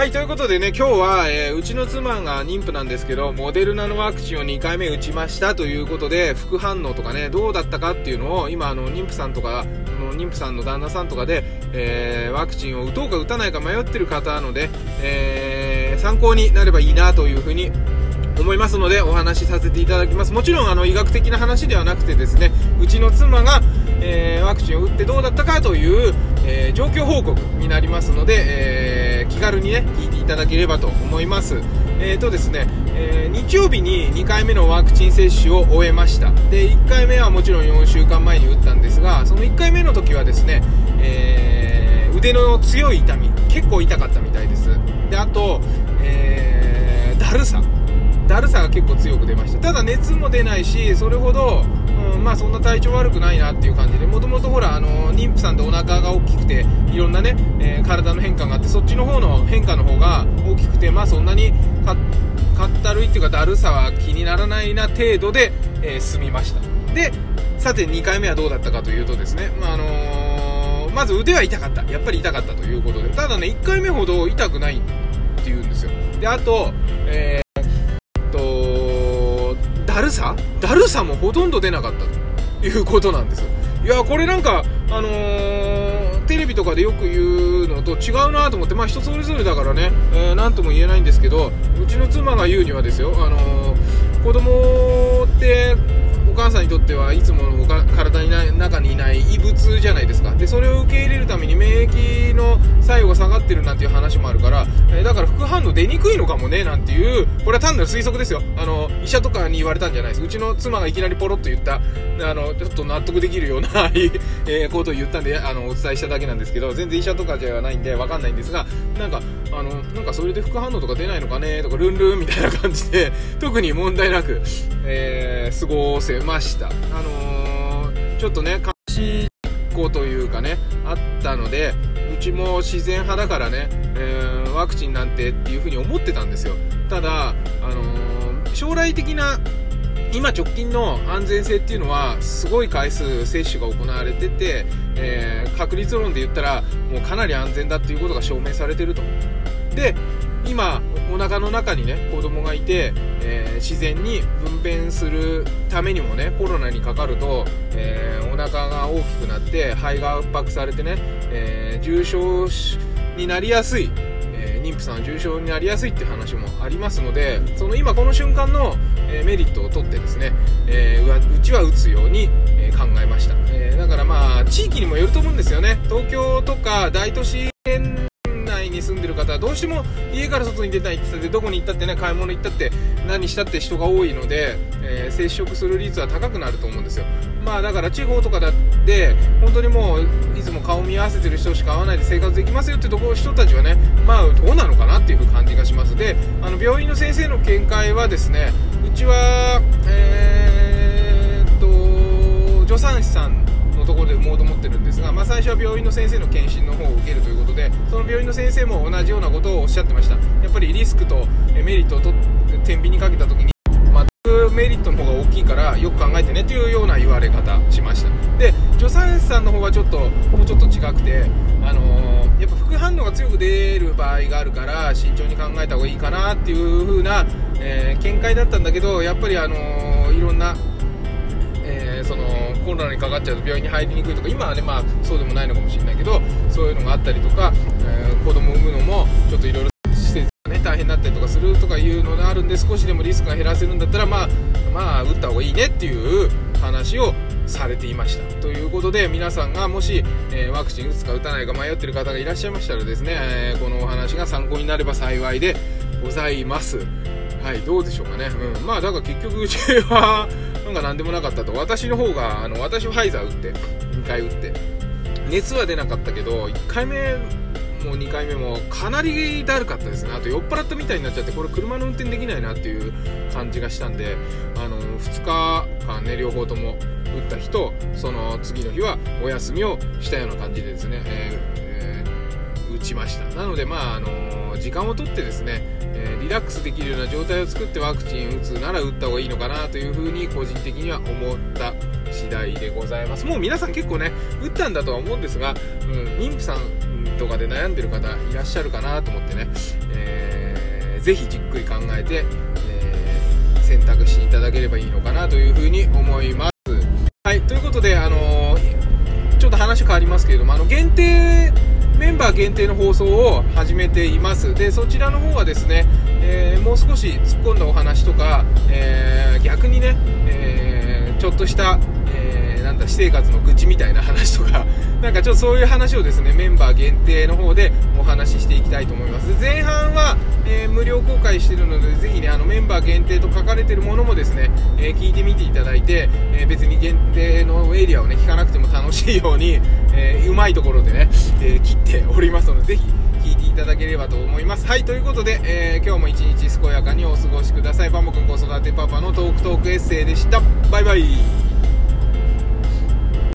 はい、ということでね、今日は、えーうちの妻が妊婦なんですけど、モデルナのワクチンを2回目打ちましたということで、副反応とかね、どうだったかっていうのを、今、あの、妊婦さんとか、の妊婦さんの旦那さんとかで、えーワクチンを打とうか打たないか迷ってる方なので、えー参考になればいいなというふうに思いますのでお話しさせていただきます。もちろんあの医学的な話ではなくてですねうちの妻が、えーワクチンを打ってどうだったかという、えー状況報告になりますので、えー気軽にね聞いていただければと思います。えーとですね、えー日曜日に2回目のワクチン接種を終えました。で1回目はもちろん4週間前に打ったんですがその1回目の時はですね、えー腕の強い痛み結構痛かったみたいです。であと、えーだるさ。だるさが結構強く出ました。ただ熱も出ないしそれほど、うんまあそんな体調悪くないなっていう感じでもともとほらあの妊婦さんってお腹が大きくていろんなね、えー体の変化があってそっちの方の変化の方が大きくてまあそんなにかかったるいっていうかだるさは気にならないな程度で、えー済みました。でさて2回目はどうだったかというとですね、まああのーまず腕は痛かった。やっぱり痛かったということで。ただね1回目ほど痛くないっていうんですよ。であと、えーだるさもほとんど出なかったということなんです。いやこれなんかあのーテレビとかでよく言うのと違うなと思ってまあ人それぞれだからね、えーなんとも言えないんですけどうちの妻が言うにはですよあのー子供ってお母さんにとってはいつものおか体にない中にいない異物じゃないですか。でそれを受け入れるために免疫の作用が下がってるなんていう話もあるから、えだから副反応出にくいのかもねなんていうこれは単なる推測ですよ。あの医者とかに言われたんじゃないです。うちの妻がいきなりポロッと言ったあのちょっと納得できるような、えことを言ったんであのお伝えしただけなんですけど全然医者とかじゃないんでわかんないんですがなんかあのなんかそれで副反応とか出ないのかねとかルンルンみたいな感じで特に問題なく、えー過ごせました。あのーちょっとね監視事というかねあったのでうちも自然派だからね、えーワクチンなんてっていうふうに思ってたんですよ。ただ、あのー将来的な今直近の安全性っていうのはすごい回数接種が行われてて、えー確率論で言ったらもうかなり安全だっていうことが証明されてると。で今お腹の中にね子供がいて、えー自然に分娩するためにもねコロナにかかると、えーお腹が大きくなって肺が圧迫されてね、えー重症になりやすい、え妊婦さん重症になりやすいって話もありますのでその今この瞬間の、えメリットを取ってですね、えーうちは打つように、え考えました、えだからまあ地域にもよると思うんですよね。東京とか大都市方はどうしても家から外に出たいって言ってどこに行ったってね買い物行ったって何したって人が多いので、えー接触する率は高くなると思うんですよ。まあだから地方とかだって本当にもういつも顔見合わせてる人しか会わないで生活できますよってとこ人たちはねまあどうなのかなっていう感じがします。であの病院の先生の見解はですねうちはえーっと助産師さんところで産もうと思ってるんですが、まあ、最初は病院の先生の検診の方を受けるということでその病院の先生も同じようなことをおっしゃってました。やっぱりリスクとメリットをと天秤にかけた時に全くメリットの方が大きいからよく考えてねというような言われ方しました。で助産師さんの方はちょっともうちょっと違くてあのーやっぱ副反応が強く出る場合があるから慎重に考えた方がいいかなっていう風な、えー見解だったんだけどやっぱりあのーいろんなコロナにかかっちゃうと病院に入りにくいとか今はねまあそうでもないのかもしれないけどそういうのがあったりとか、えー子供を産むのもちょっといろいろ施設がね大変だったりとかするとかいうのがあるんで少しでもリスクが減らせるんだったらまあまあ打った方がいいねっていう話をされていました。ということで皆さんがもし、えーワクチン打つか打たないか迷ってる方がいらっしゃいましたらですね、えーこのお話が参考になれば幸いでございます。はいどうでしょうかね。うん。まあだから結局うちはなんか何でもなかったと。私の方があの私ファイザー打って2回打って。熱は出なかったけど1回目も2回目もかなりだるかったですね。あと酔っ払ったみたいになっちゃってこれ車の運転できないなっていう感じがしたんであの2日間ね両方とも打った日とその次の日はお休みをしたような感じでですね、えー打ちました。なのでまああの時間をとってですね、えーリラックスできるような状態を作ってワクチン打つなら打った方がいいのかなというふうに個人的には思った次代でございます。もう皆さん結構ね打ったんだとは思うんですが、うん、妊婦さんとかで悩んでる方いらっしゃるかなと思ってね、えー、ぜひじっくり考えて、えー、選択していただければいいのかなというふうに思います。はいということであのー、ちょっと話変わりますけれどもあの限定メンバー限定の放送を始めています。でそちらの方はですね、えー、もう少し突っ込んだお話とか、えー、逆にね、えー、ちょっとした、えー、なんだ私生活の愚痴みたいな話とか なんかちょっとそういう話をですねメンバー限定の方でお話ししていきたいと思います。前半は、えー、無料公開しているのでぜひねあのメンバー限定と書かれているものもですね、えー、聞いてみていただいて、えー、別に限定のエリアをね聞かなくても楽しいように、えうまいところでね、え切っておりますのでぜひ聞いていただければと思います。はいということで、え今日も一日健やかにお過ごしください。バモくん子育てパパのトークトークエッセイでした。バイバイ。